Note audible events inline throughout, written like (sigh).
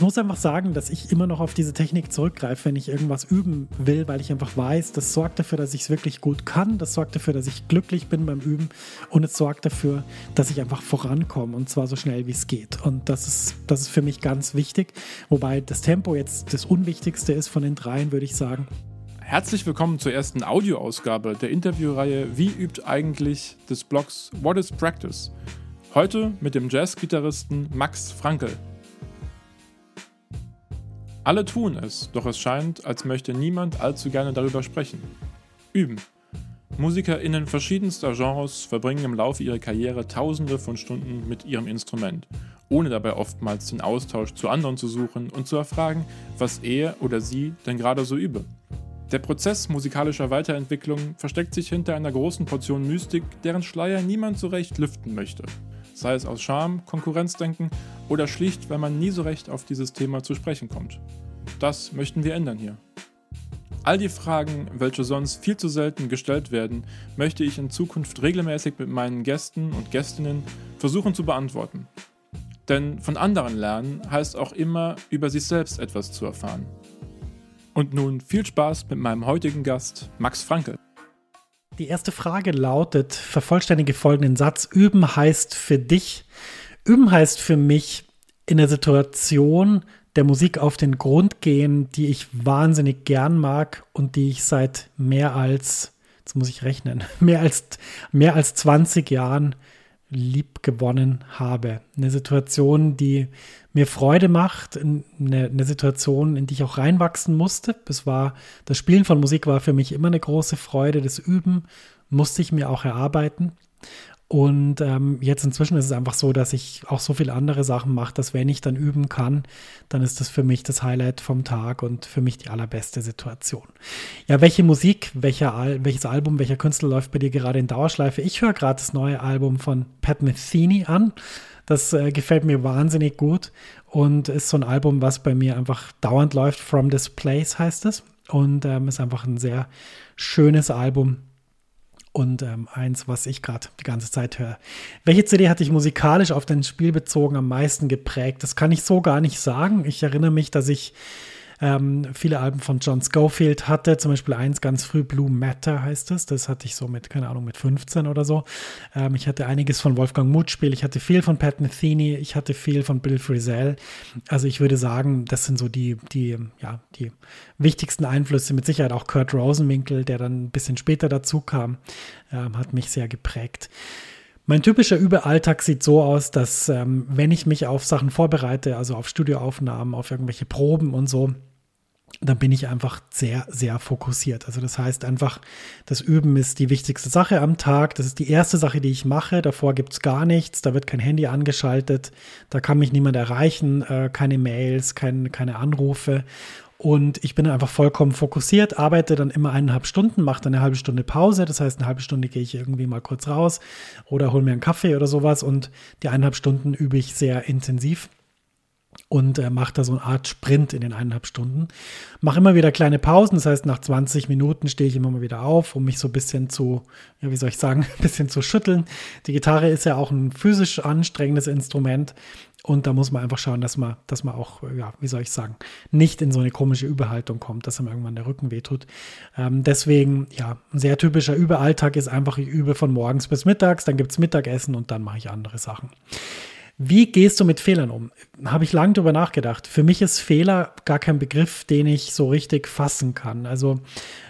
ich muss einfach sagen, dass ich immer noch auf diese Technik zurückgreife, wenn ich irgendwas üben will, weil ich einfach weiß, das sorgt dafür, dass ich es wirklich gut kann, das sorgt dafür, dass ich glücklich bin beim Üben und es sorgt dafür, dass ich einfach vorankomme und zwar so schnell wie es geht. Und das ist, das ist für mich ganz wichtig, wobei das Tempo jetzt das Unwichtigste ist von den dreien, würde ich sagen. Herzlich willkommen zur ersten Audioausgabe der Interviewreihe Wie übt eigentlich des Blogs What is Practice? Heute mit dem Jazzgitarristen Max Frankel. Alle tun es, doch es scheint, als möchte niemand allzu gerne darüber sprechen. Üben. MusikerInnen verschiedenster Genres verbringen im Laufe ihrer Karriere tausende von Stunden mit ihrem Instrument, ohne dabei oftmals den Austausch zu anderen zu suchen und zu erfragen, was er oder sie denn gerade so übe. Der Prozess musikalischer Weiterentwicklung versteckt sich hinter einer großen Portion Mystik, deren Schleier niemand so recht lüften möchte. Sei es aus Scham, Konkurrenzdenken oder schlicht, weil man nie so recht auf dieses Thema zu sprechen kommt. Das möchten wir ändern hier. All die Fragen, welche sonst viel zu selten gestellt werden, möchte ich in Zukunft regelmäßig mit meinen Gästen und Gästinnen versuchen zu beantworten. Denn von anderen lernen heißt auch immer, über sich selbst etwas zu erfahren. Und nun viel Spaß mit meinem heutigen Gast, Max Franke. Die erste Frage lautet: Vervollständige folgenden Satz. Üben heißt für dich, üben heißt für mich in der Situation der Musik auf den Grund gehen, die ich wahnsinnig gern mag und die ich seit mehr als, jetzt muss ich rechnen, (laughs) mehr als, mehr als 20 Jahren lieb gewonnen habe. Eine Situation, die mir Freude macht, eine, eine, Situation, in die ich auch reinwachsen musste. Es war, das Spielen von Musik war für mich immer eine große Freude. Das Üben musste ich mir auch erarbeiten. Und ähm, jetzt inzwischen ist es einfach so, dass ich auch so viele andere Sachen mache, dass wenn ich dann üben kann, dann ist das für mich das Highlight vom Tag und für mich die allerbeste Situation. Ja, welche Musik, welcher Al welches Album, welcher Künstler läuft bei dir gerade in Dauerschleife? Ich höre gerade das neue Album von Pat Metheny an. Das äh, gefällt mir wahnsinnig gut und ist so ein Album, was bei mir einfach dauernd läuft. From This Place heißt es und ähm, ist einfach ein sehr schönes Album und ähm, eins, was ich gerade die ganze Zeit höre. Welche CD hat dich musikalisch auf dein Spiel bezogen am meisten geprägt? Das kann ich so gar nicht sagen. Ich erinnere mich, dass ich ähm, viele Alben von John Schofield hatte, zum Beispiel eins ganz früh, Blue Matter heißt es. Das hatte ich so mit, keine Ahnung, mit 15 oder so. Ähm, ich hatte einiges von Wolfgang Mutspiel, ich hatte viel von Pat Metheny, ich hatte viel von Bill Frisell. Also ich würde sagen, das sind so die, die, ja, die wichtigsten Einflüsse. Mit Sicherheit auch Kurt Rosenwinkel, der dann ein bisschen später dazu kam, ähm, hat mich sehr geprägt. Mein typischer Überalltag sieht so aus, dass ähm, wenn ich mich auf Sachen vorbereite, also auf Studioaufnahmen, auf irgendwelche Proben und so, dann bin ich einfach sehr, sehr fokussiert. Also das heißt einfach, das Üben ist die wichtigste Sache am Tag. Das ist die erste Sache, die ich mache. Davor gibt es gar nichts. Da wird kein Handy angeschaltet. Da kann mich niemand erreichen. Äh, keine Mails, kein, keine Anrufe. Und ich bin einfach vollkommen fokussiert, arbeite dann immer eineinhalb Stunden, mache dann eine halbe Stunde Pause. Das heißt, eine halbe Stunde gehe ich irgendwie mal kurz raus oder hole mir einen Kaffee oder sowas. Und die eineinhalb Stunden übe ich sehr intensiv und äh, mache da so eine Art Sprint in den eineinhalb Stunden. Mache immer wieder kleine Pausen, das heißt, nach 20 Minuten stehe ich immer mal wieder auf, um mich so ein bisschen zu, ja, wie soll ich sagen, (laughs) ein bisschen zu schütteln. Die Gitarre ist ja auch ein physisch anstrengendes Instrument und da muss man einfach schauen, dass man, dass man auch, ja, wie soll ich sagen, nicht in so eine komische Überhaltung kommt, dass einem irgendwann der Rücken wehtut. Ähm, deswegen, ja, ein sehr typischer Überalltag ist einfach, ich übe von morgens bis mittags, dann gibt es Mittagessen und dann mache ich andere Sachen. Wie gehst du mit Fehlern um? Habe ich lange drüber nachgedacht. Für mich ist Fehler gar kein Begriff, den ich so richtig fassen kann. Also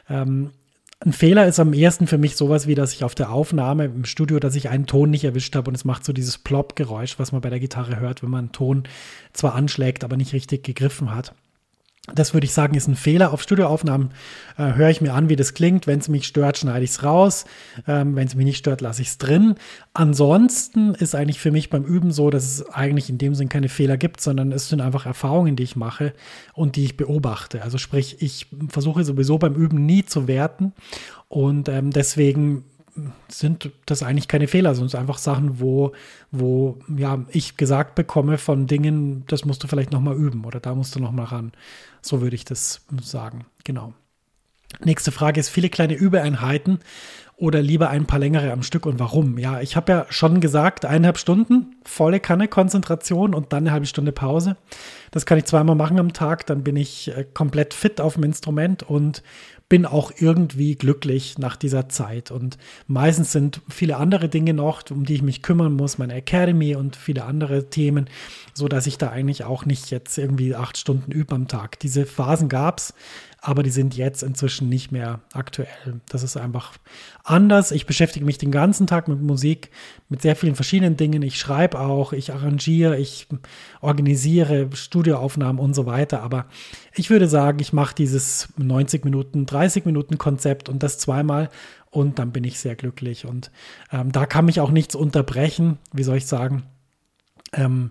ähm, ein Fehler ist am ersten für mich sowas wie, dass ich auf der Aufnahme im Studio, dass ich einen Ton nicht erwischt habe und es macht so dieses Plop-Geräusch, was man bei der Gitarre hört, wenn man einen Ton zwar anschlägt, aber nicht richtig gegriffen hat. Das würde ich sagen, ist ein Fehler. Auf Studioaufnahmen äh, höre ich mir an, wie das klingt. Wenn es mich stört, schneide ich es raus. Ähm, Wenn es mich nicht stört, lasse ich es drin. Ansonsten ist eigentlich für mich beim Üben so, dass es eigentlich in dem Sinn keine Fehler gibt, sondern es sind einfach Erfahrungen, die ich mache und die ich beobachte. Also sprich, ich versuche sowieso beim Üben nie zu werten und ähm, deswegen sind das eigentlich keine Fehler, sondern einfach Sachen, wo, wo ja, ich gesagt bekomme von Dingen, das musst du vielleicht nochmal üben oder da musst du nochmal ran. So würde ich das sagen. Genau. Nächste Frage ist, viele kleine Übeeinheiten oder lieber ein paar längere am Stück und warum? Ja, ich habe ja schon gesagt, eineinhalb Stunden, volle Kanne Konzentration und dann eine halbe Stunde Pause. Das kann ich zweimal machen am Tag, dann bin ich äh, komplett fit auf dem Instrument und bin auch irgendwie glücklich nach dieser Zeit. Und meistens sind viele andere Dinge noch, um die ich mich kümmern muss, meine Academy und viele andere Themen, so dass ich da eigentlich auch nicht jetzt irgendwie acht Stunden übe am Tag. Diese Phasen gab es aber die sind jetzt inzwischen nicht mehr aktuell. Das ist einfach anders. Ich beschäftige mich den ganzen Tag mit Musik, mit sehr vielen verschiedenen Dingen. Ich schreibe auch, ich arrangiere, ich organisiere Studioaufnahmen und so weiter. Aber ich würde sagen, ich mache dieses 90 Minuten, 30 Minuten Konzept und das zweimal und dann bin ich sehr glücklich. Und ähm, da kann mich auch nichts unterbrechen. Wie soll ich sagen? Ähm,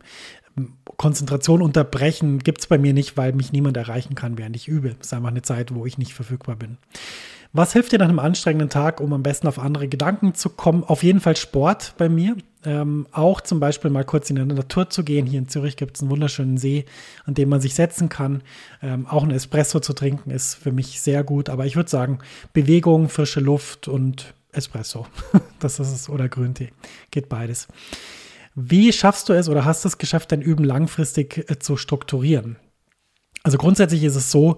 Konzentration unterbrechen gibt es bei mir nicht, weil mich niemand erreichen kann, während ich übe. Das ist einfach eine Zeit, wo ich nicht verfügbar bin. Was hilft dir nach einem anstrengenden Tag, um am besten auf andere Gedanken zu kommen? Auf jeden Fall Sport bei mir. Ähm, auch zum Beispiel mal kurz in die Natur zu gehen. Hier in Zürich gibt es einen wunderschönen See, an dem man sich setzen kann. Ähm, auch ein Espresso zu trinken ist für mich sehr gut. Aber ich würde sagen, Bewegung, frische Luft und Espresso. (laughs) das ist es. Oder Grüntee. Geht beides. Wie schaffst du es oder hast du es geschafft, dein Üben langfristig äh, zu strukturieren? Also grundsätzlich ist es so,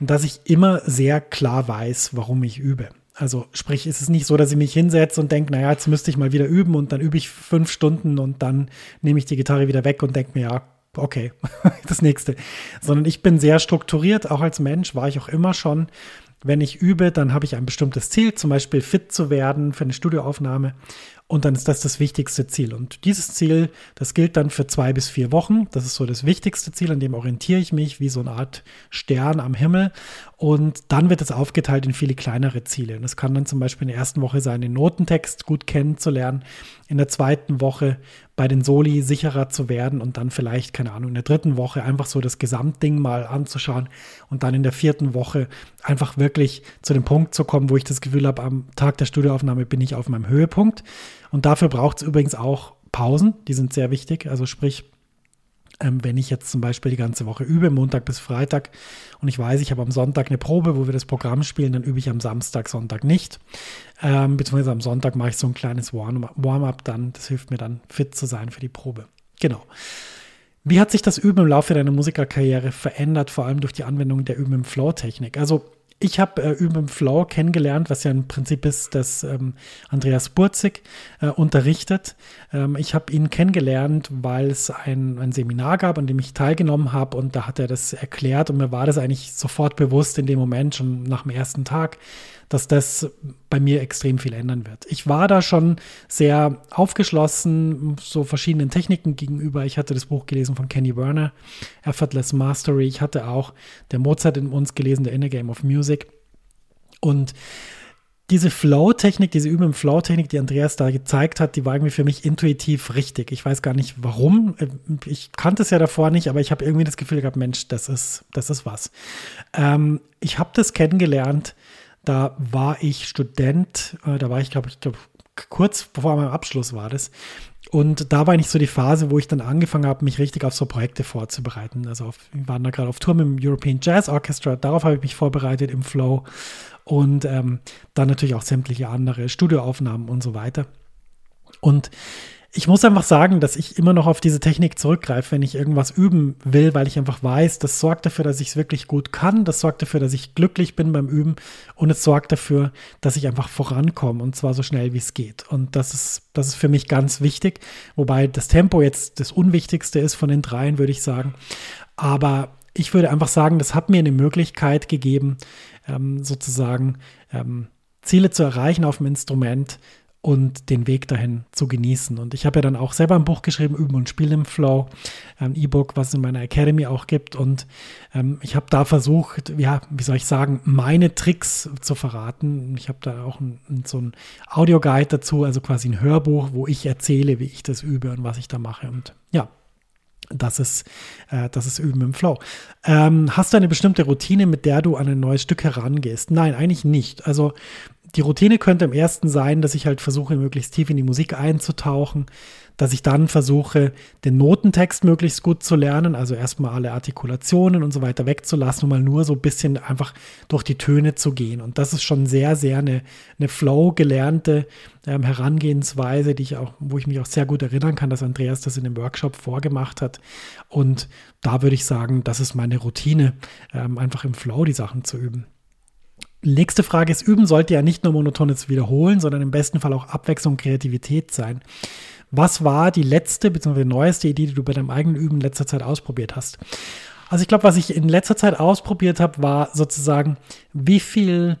dass ich immer sehr klar weiß, warum ich übe. Also sprich, ist es nicht so, dass ich mich hinsetze und denke, naja, jetzt müsste ich mal wieder üben und dann übe ich fünf Stunden und dann nehme ich die Gitarre wieder weg und denke mir, ja, okay, (laughs) das nächste. Sondern ich bin sehr strukturiert, auch als Mensch war ich auch immer schon. Wenn ich übe, dann habe ich ein bestimmtes Ziel, zum Beispiel fit zu werden für eine Studioaufnahme. Und dann ist das das wichtigste Ziel. Und dieses Ziel, das gilt dann für zwei bis vier Wochen. Das ist so das wichtigste Ziel, an dem orientiere ich mich, wie so eine Art Stern am Himmel. Und dann wird es aufgeteilt in viele kleinere Ziele. Und es kann dann zum Beispiel in der ersten Woche sein, den Notentext gut kennenzulernen. In der zweiten Woche bei den Soli sicherer zu werden und dann vielleicht, keine Ahnung, in der dritten Woche einfach so das Gesamtding mal anzuschauen und dann in der vierten Woche einfach wirklich zu dem Punkt zu kommen, wo ich das Gefühl habe, am Tag der Studioaufnahme bin ich auf meinem Höhepunkt. Und dafür braucht es übrigens auch Pausen, die sind sehr wichtig. Also sprich, ähm, wenn ich jetzt zum Beispiel die ganze Woche übe, Montag bis Freitag, und ich weiß, ich habe am Sonntag eine Probe, wo wir das Programm spielen, dann übe ich am Samstag, Sonntag nicht. Ähm, beziehungsweise am Sonntag mache ich so ein kleines Warm-up dann. Das hilft mir dann, fit zu sein für die Probe. Genau. Wie hat sich das Üben im Laufe deiner Musikerkarriere verändert, vor allem durch die Anwendung der Üben im Flow-Technik? Also ich habe äh, Üben im Flow kennengelernt, was ja im Prinzip ist, dass ähm, Andreas Burzig äh, unterrichtet. Ähm, ich habe ihn kennengelernt, weil es ein, ein Seminar gab, an dem ich teilgenommen habe und da hat er das erklärt und mir war das eigentlich sofort bewusst in dem Moment, schon nach dem ersten Tag, dass das bei mir extrem viel ändern wird. Ich war da schon sehr aufgeschlossen, so verschiedenen Techniken gegenüber. Ich hatte das Buch gelesen von Kenny Werner, Effortless Mastery. Ich hatte auch der Mozart in uns gelesen, der Inner Game of Music. Und diese Flow-Technik, diese üben Flow-Technik, die Andreas da gezeigt hat, die war irgendwie für mich intuitiv richtig. Ich weiß gar nicht warum. Ich kannte es ja davor nicht, aber ich habe irgendwie das Gefühl gehabt, Mensch, das ist, das ist was. Ähm, ich habe das kennengelernt da war ich Student, äh, da war ich, glaube ich, glaub, kurz vor meinem Abschluss war das. Und da war eigentlich so die Phase, wo ich dann angefangen habe, mich richtig auf so Projekte vorzubereiten. Also auf, wir waren da gerade auf Tour mit dem European Jazz Orchestra, darauf habe ich mich vorbereitet im Flow. Und ähm, dann natürlich auch sämtliche andere Studioaufnahmen und so weiter. Und ich muss einfach sagen, dass ich immer noch auf diese Technik zurückgreife, wenn ich irgendwas üben will, weil ich einfach weiß, das sorgt dafür, dass ich es wirklich gut kann, das sorgt dafür, dass ich glücklich bin beim Üben und es sorgt dafür, dass ich einfach vorankomme und zwar so schnell wie es geht. Und das ist, das ist für mich ganz wichtig, wobei das Tempo jetzt das Unwichtigste ist von den dreien, würde ich sagen. Aber ich würde einfach sagen, das hat mir eine Möglichkeit gegeben, ähm, sozusagen ähm, Ziele zu erreichen auf dem Instrument, und den Weg dahin zu genießen. Und ich habe ja dann auch selber ein Buch geschrieben, Üben und Spielen im Flow, ein E-Book, was es in meiner Academy auch gibt. Und ähm, ich habe da versucht, ja, wie soll ich sagen, meine Tricks zu verraten. Ich habe da auch ein, so ein Audioguide dazu, also quasi ein Hörbuch, wo ich erzähle, wie ich das übe und was ich da mache. Und ja, das ist, äh, das ist Üben im Flow. Ähm, hast du eine bestimmte Routine, mit der du an ein neues Stück herangehst? Nein, eigentlich nicht. Also die Routine könnte im ersten sein, dass ich halt versuche, möglichst tief in die Musik einzutauchen, dass ich dann versuche, den Notentext möglichst gut zu lernen, also erstmal alle Artikulationen und so weiter wegzulassen, um mal nur so ein bisschen einfach durch die Töne zu gehen. Und das ist schon sehr, sehr eine, eine Flow-gelernte ähm, Herangehensweise, die ich auch, wo ich mich auch sehr gut erinnern kann, dass Andreas das in dem Workshop vorgemacht hat. Und da würde ich sagen, das ist meine Routine, ähm, einfach im Flow die Sachen zu üben. Nächste Frage ist, üben sollte ja nicht nur monotones Wiederholen, sondern im besten Fall auch Abwechslung und Kreativität sein. Was war die letzte bzw. neueste Idee, die du bei deinem eigenen Üben in letzter Zeit ausprobiert hast? Also ich glaube, was ich in letzter Zeit ausprobiert habe, war sozusagen, wie viel,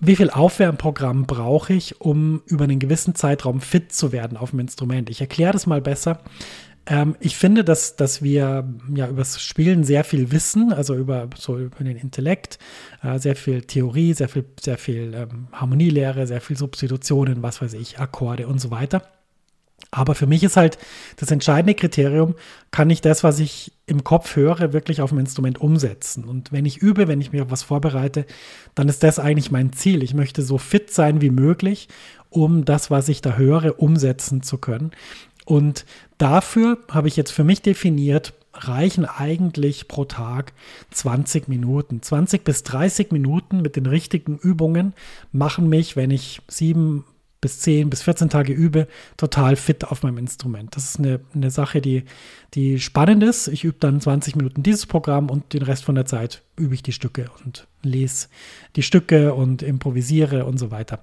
wie viel Aufwärmprogramm brauche ich, um über einen gewissen Zeitraum fit zu werden auf dem Instrument. Ich erkläre das mal besser. Ähm, ich finde, dass, dass wir ja über das Spielen sehr viel wissen, also über, so über den Intellekt, äh, sehr viel Theorie, sehr viel, sehr viel ähm, Harmonielehre, sehr viel Substitutionen, was weiß ich, Akkorde und so weiter. Aber für mich ist halt das entscheidende Kriterium, kann ich das, was ich im Kopf höre, wirklich auf dem Instrument umsetzen. Und wenn ich übe, wenn ich mir auf was vorbereite, dann ist das eigentlich mein Ziel. Ich möchte so fit sein wie möglich, um das, was ich da höre, umsetzen zu können. Und dafür habe ich jetzt für mich definiert, reichen eigentlich pro Tag 20 Minuten. 20 bis 30 Minuten mit den richtigen Übungen machen mich, wenn ich sieben bis 10 bis 14 Tage übe, total fit auf meinem Instrument. Das ist eine, eine Sache, die, die spannend ist. Ich übe dann 20 Minuten dieses Programm und den Rest von der Zeit übe ich die Stücke und lese die Stücke und improvisiere und so weiter.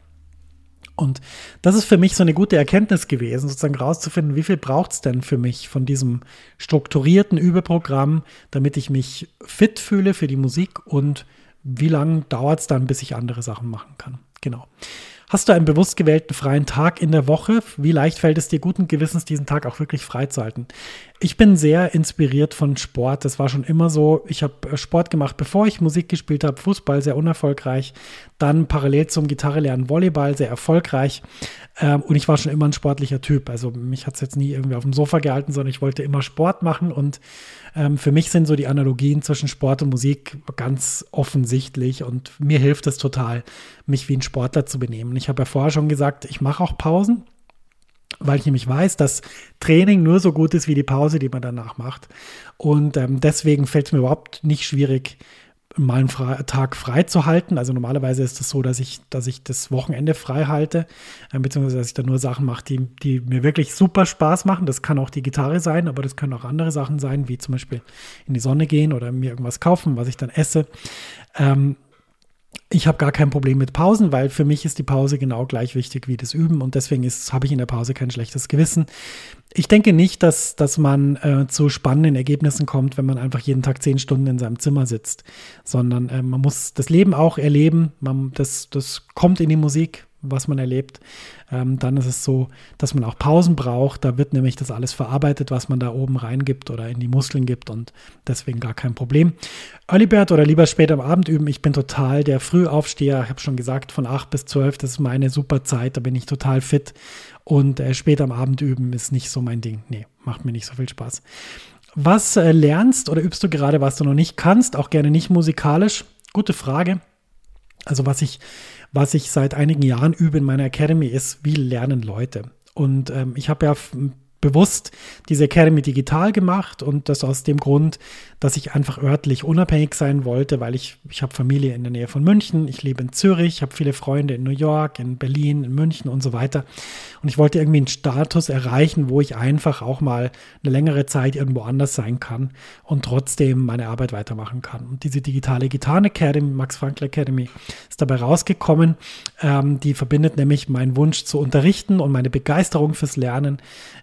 Und das ist für mich so eine gute Erkenntnis gewesen, sozusagen rauszufinden, wie viel braucht es denn für mich von diesem strukturierten Übeprogramm, damit ich mich fit fühle für die Musik und wie lange dauert es dann, bis ich andere Sachen machen kann. Genau. Hast du einen bewusst gewählten freien Tag in der Woche? Wie leicht fällt es dir guten Gewissens, diesen Tag auch wirklich freizuhalten? Ich bin sehr inspiriert von Sport. Das war schon immer so. Ich habe äh, Sport gemacht, bevor ich Musik gespielt habe. Fußball sehr unerfolgreich. Dann parallel zum Gitarrelernen Volleyball sehr erfolgreich. Ähm, und ich war schon immer ein sportlicher Typ. Also mich hat es jetzt nie irgendwie auf dem Sofa gehalten, sondern ich wollte immer Sport machen. Und ähm, für mich sind so die Analogien zwischen Sport und Musik ganz offensichtlich. Und mir hilft es total, mich wie ein Sportler zu benehmen. Ich habe ja vorher schon gesagt, ich mache auch Pausen weil ich nämlich weiß, dass Training nur so gut ist wie die Pause, die man danach macht. Und ähm, deswegen fällt es mir überhaupt nicht schwierig, mal einen Fre Tag frei zu halten. Also normalerweise ist es das so, dass ich, dass ich das Wochenende frei halte, äh, beziehungsweise dass ich da nur Sachen mache, die, die mir wirklich super Spaß machen. Das kann auch die Gitarre sein, aber das können auch andere Sachen sein, wie zum Beispiel in die Sonne gehen oder mir irgendwas kaufen, was ich dann esse. Ähm, ich habe gar kein Problem mit Pausen, weil für mich ist die Pause genau gleich wichtig wie das Üben und deswegen habe ich in der Pause kein schlechtes Gewissen. Ich denke nicht, dass, dass man äh, zu spannenden Ergebnissen kommt, wenn man einfach jeden Tag zehn Stunden in seinem Zimmer sitzt, sondern äh, man muss das Leben auch erleben. Man, das, das kommt in die Musik, was man erlebt. Ähm, dann ist es so, dass man auch Pausen braucht. Da wird nämlich das alles verarbeitet, was man da oben reingibt oder in die Muskeln gibt und deswegen gar kein Problem. Early Bird oder lieber später am Abend üben. Ich bin total der Frühaufsteher. Ich habe schon gesagt, von 8 bis 12, das ist meine super Zeit. Da bin ich total fit. Und äh, später am Abend üben ist nicht so mein Ding. Nee, macht mir nicht so viel Spaß. Was äh, lernst oder übst du gerade, was du noch nicht kannst? Auch gerne nicht musikalisch. Gute Frage. Also was ich was ich seit einigen Jahren übe in meiner Academy, ist, wie lernen Leute. Und ähm, ich habe ja bewusst diese Academy digital gemacht und das aus dem Grund, dass ich einfach örtlich unabhängig sein wollte, weil ich, ich habe Familie in der Nähe von München, ich lebe in Zürich, ich habe viele Freunde in New York, in Berlin, in München und so weiter. Und ich wollte irgendwie einen Status erreichen, wo ich einfach auch mal eine längere Zeit irgendwo anders sein kann und trotzdem meine Arbeit weitermachen kann. Und diese digitale Gitarren Academy, Max Frankl Academy, ist dabei rausgekommen. Ähm, die verbindet nämlich meinen Wunsch zu unterrichten und meine Begeisterung fürs Lernen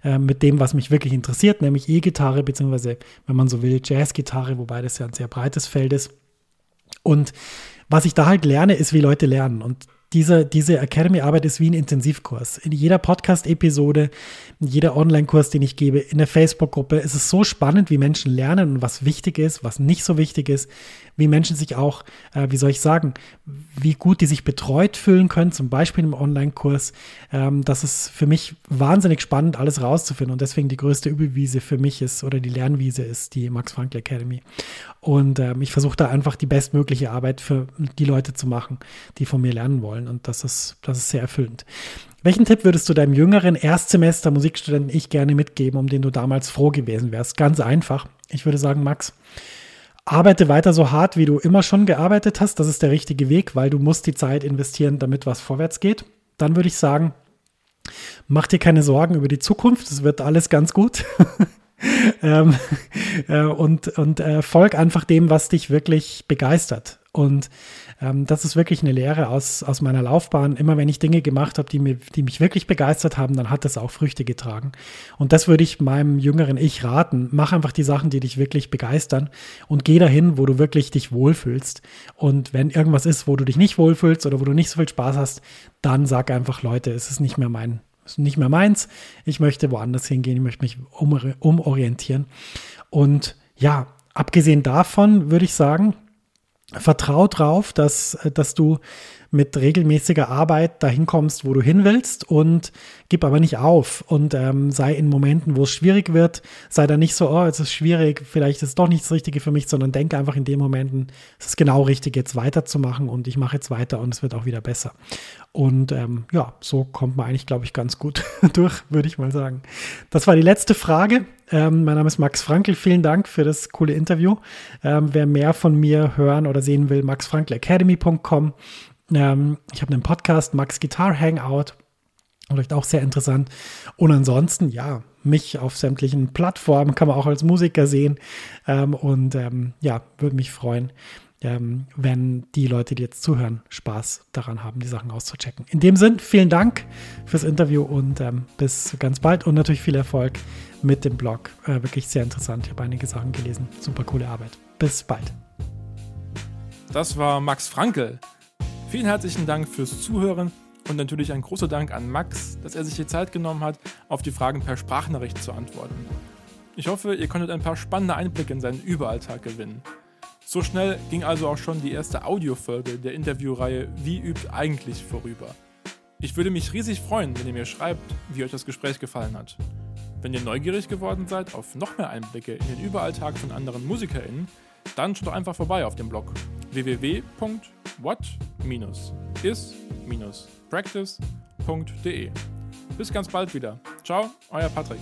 äh, mit dem, was mich wirklich interessiert, nämlich E-Gitarre, beziehungsweise, wenn man so will, Jazzgitarre, wobei das ja ein sehr breites Feld ist. Und was ich da halt lerne, ist, wie Leute lernen. Und diese, diese Academy-Arbeit ist wie ein Intensivkurs. In jeder Podcast-Episode, in jeder Online-Kurs, den ich gebe, in der Facebook-Gruppe ist es so spannend, wie Menschen lernen und was wichtig ist, was nicht so wichtig ist, wie Menschen sich auch, äh, wie soll ich sagen, wie gut die sich betreut fühlen können, zum Beispiel im Online-Kurs. Ähm, das ist für mich wahnsinnig spannend, alles rauszufinden. Und deswegen die größte Übelwiese für mich ist oder die Lernwiese ist die Max Frankl Academy. Und ähm, ich versuche da einfach die bestmögliche Arbeit für die Leute zu machen, die von mir lernen wollen. Und das ist, das ist sehr erfüllend. Welchen Tipp würdest du deinem jüngeren Erstsemester Musikstudenten ich gerne mitgeben, um den du damals froh gewesen wärst? Ganz einfach. Ich würde sagen, Max, arbeite weiter so hart, wie du immer schon gearbeitet hast. Das ist der richtige Weg, weil du musst die Zeit investieren, damit was vorwärts geht. Dann würde ich sagen, mach dir keine Sorgen über die Zukunft. Es wird alles ganz gut. (laughs) ähm, äh, und und äh, folg einfach dem, was dich wirklich begeistert. Und ähm, das ist wirklich eine Lehre aus, aus meiner Laufbahn. Immer wenn ich Dinge gemacht habe, die, mir, die mich wirklich begeistert haben, dann hat das auch Früchte getragen. Und das würde ich meinem jüngeren Ich raten. Mach einfach die Sachen, die dich wirklich begeistern und geh dahin, wo du wirklich dich wohlfühlst. Und wenn irgendwas ist, wo du dich nicht wohlfühlst oder wo du nicht so viel Spaß hast, dann sag einfach, Leute, es ist nicht mehr mein, ist nicht mehr meins. Ich möchte woanders hingehen, ich möchte mich um, umorientieren. Und ja, abgesehen davon würde ich sagen, vertrau drauf, dass, dass du mit regelmäßiger Arbeit dahin kommst, wo du hin willst und gib aber nicht auf und ähm, sei in Momenten, wo es schwierig wird, sei da nicht so, oh, es ist schwierig, vielleicht ist es doch nicht das Richtige für mich, sondern denke einfach in den Momenten, es ist genau richtig, jetzt weiterzumachen und ich mache jetzt weiter und es wird auch wieder besser. Und ähm, ja, so kommt man eigentlich, glaube ich, ganz gut (laughs) durch, würde ich mal sagen. Das war die letzte Frage. Ähm, mein Name ist Max Frankl. Vielen Dank für das coole Interview. Ähm, wer mehr von mir hören oder sehen will, maxfrankelacademy.com. Ähm, ich habe einen Podcast, Max Guitar Hangout. Vielleicht auch sehr interessant. Und ansonsten, ja, mich auf sämtlichen Plattformen kann man auch als Musiker sehen. Ähm, und ähm, ja, würde mich freuen, ähm, wenn die Leute, die jetzt zuhören, Spaß daran haben, die Sachen auszuchecken. In dem Sinn, vielen Dank fürs Interview und ähm, bis ganz bald und natürlich viel Erfolg mit dem Blog. Äh, wirklich sehr interessant. Ich habe einige Sachen gelesen. Super coole Arbeit. Bis bald. Das war Max Frankel. Vielen herzlichen Dank fürs Zuhören und natürlich ein großer Dank an Max, dass er sich die Zeit genommen hat, auf die Fragen per Sprachnachricht zu antworten. Ich hoffe, ihr konntet ein paar spannende Einblicke in seinen Überalltag gewinnen. So schnell ging also auch schon die erste Audiofolge der Interviewreihe Wie übt eigentlich vorüber. Ich würde mich riesig freuen, wenn ihr mir schreibt, wie euch das Gespräch gefallen hat. Wenn ihr neugierig geworden seid auf noch mehr Einblicke in den Überalltag von anderen MusikerInnen, dann schaut doch einfach vorbei auf dem Blog www.what-is-practice.de. Bis ganz bald wieder. Ciao, euer Patrick.